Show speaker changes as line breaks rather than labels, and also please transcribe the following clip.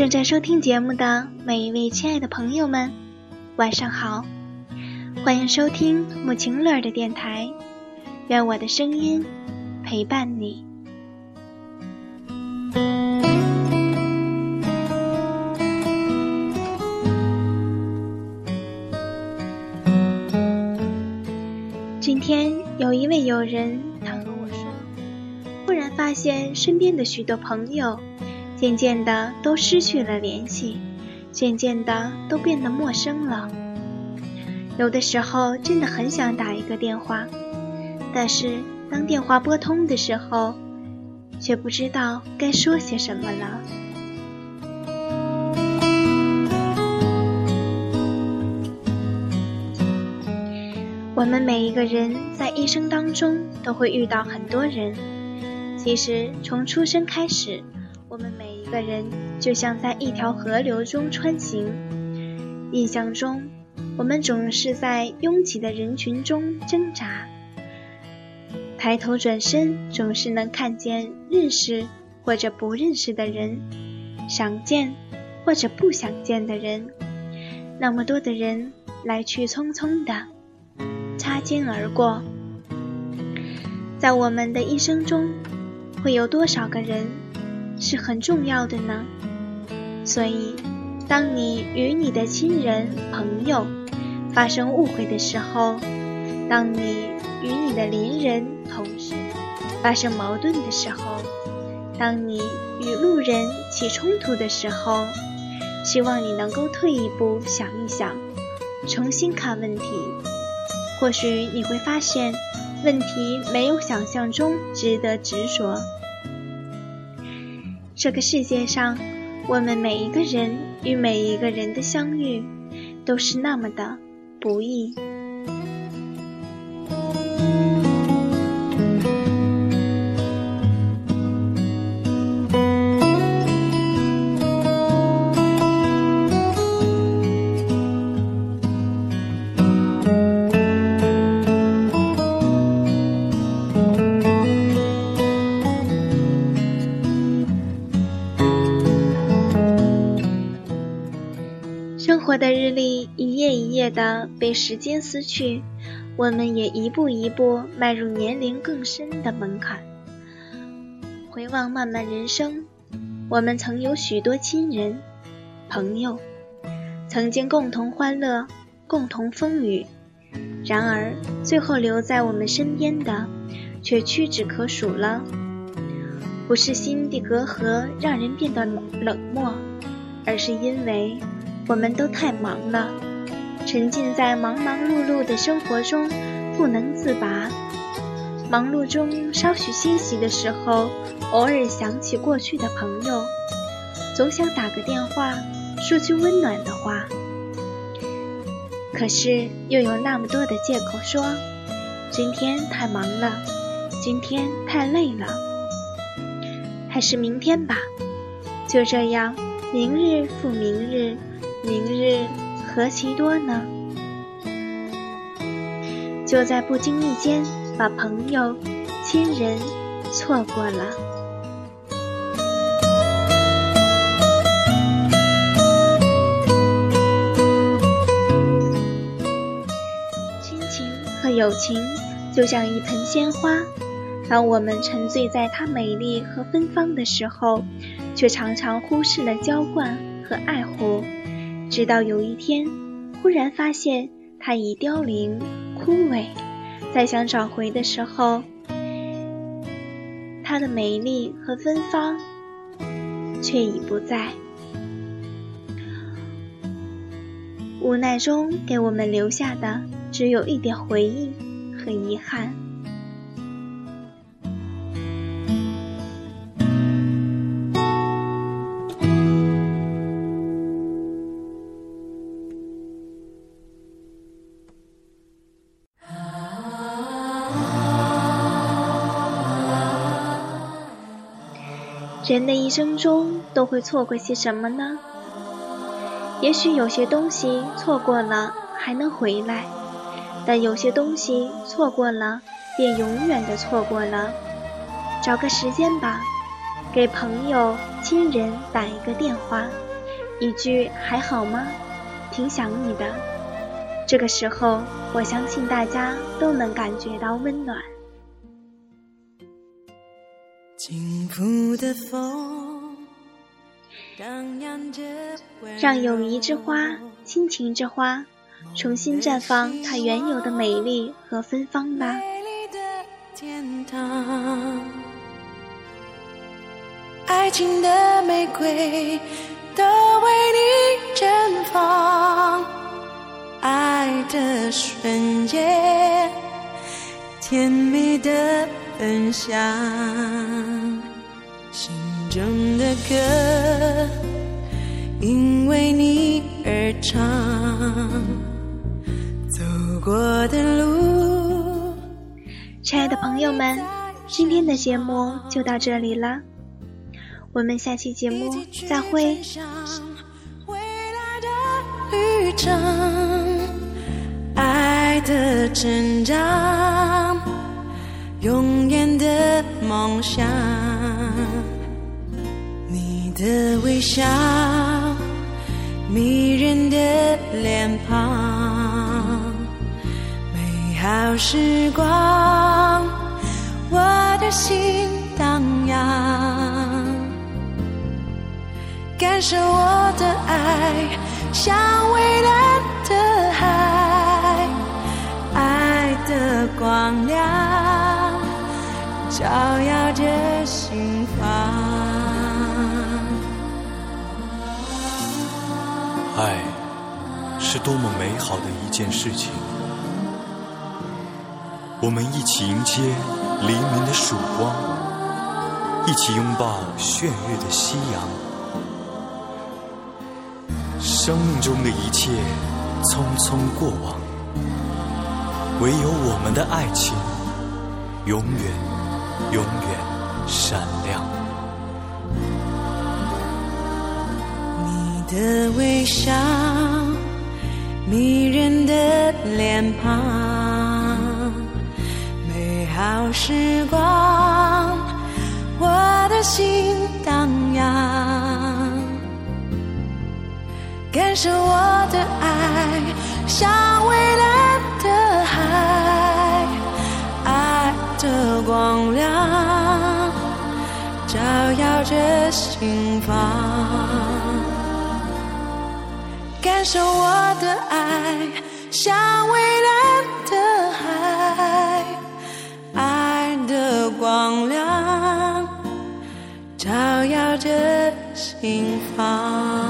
正在收听节目的每一位亲爱的朋友们，晚上好！欢迎收听木晴乐的电台，愿我的声音陪伴你。今天有一位友人，他和我说，忽然发现身边的许多朋友。渐渐的都失去了联系，渐渐的都变得陌生了。有的时候真的很想打一个电话，但是当电话拨通的时候，却不知道该说些什么了。我们每一个人在一生当中都会遇到很多人，其实从出生开始。我们每一个人就像在一条河流中穿行，印象中，我们总是在拥挤的人群中挣扎。抬头转身，总是能看见认识或者不认识的人，想见或者不想见的人，那么多的人来去匆匆的擦肩而过。在我们的一生中，会有多少个人？是很重要的呢，所以，当你与你的亲人、朋友发生误会的时候，当你与你的邻人、同事发生矛盾的时候，当你与路人起冲突的时候，希望你能够退一步想一想，重新看问题，或许你会发现，问题没有想象中值得执着。这个世界上，我们每一个人与每一个人的相遇，都是那么的不易。活的日历一页一页的被时间撕去，我们也一步一步迈入年龄更深的门槛。回望漫漫人生，我们曾有许多亲人、朋友，曾经共同欢乐、共同风雨。然而，最后留在我们身边的，却屈指可数了。不是心底隔阂让人变得冷漠，而是因为。我们都太忙了，沉浸在忙忙碌碌的生活中不能自拔。忙碌中稍许歇息的时候，偶尔想起过去的朋友，总想打个电话说句温暖的话。可是又有那么多的借口说，今天太忙了，今天太累了，还是明天吧。就这样，明日复明日。何其多呢？就在不经意间，把朋友、亲人错过了。亲情和友情就像一盆鲜花，当我们沉醉在它美丽和芬芳的时候，却常常忽视了浇灌和爱护。直到有一天，忽然发现它已凋零枯萎，再想找回的时候，它的美丽和芬芳却已不在。无奈中给我们留下的，只有一点回忆和遗憾。人的一生中都会错过些什么呢？也许有些东西错过了还能回来，但有些东西错过了便永远的错过了。找个时间吧，给朋友、亲人打一个电话，一句还好吗？挺想你的。这个时候，我相信大家都能感觉到温暖。让友谊之花、亲情之花，重新绽放它原有的美丽和芬芳吧。
爱情的玫瑰都为你绽放，爱的瞬间，甜蜜的分享，心中的歌因为你而唱，走过的路。
亲爱的朋友们，今天的节目就到这里了。我们下期节目再会。
旅程，爱的成长，永远的梦想。你的微笑，迷人的脸庞，美好时光，我的心荡漾。感受我的爱，像蔚蓝的海，爱的光亮照耀着心房。
爱是多么美好的一件事情，我们一起迎接黎明的曙光，一起拥抱炫月的夕阳。生命中的一切匆匆过往，唯有我们的爱情永远永远闪亮。
你的微笑，迷人的脸庞，美好时光，我的心荡漾。感受我的爱，像微心房。感受我的爱，像蔚蓝的海，爱的光亮照耀着心房。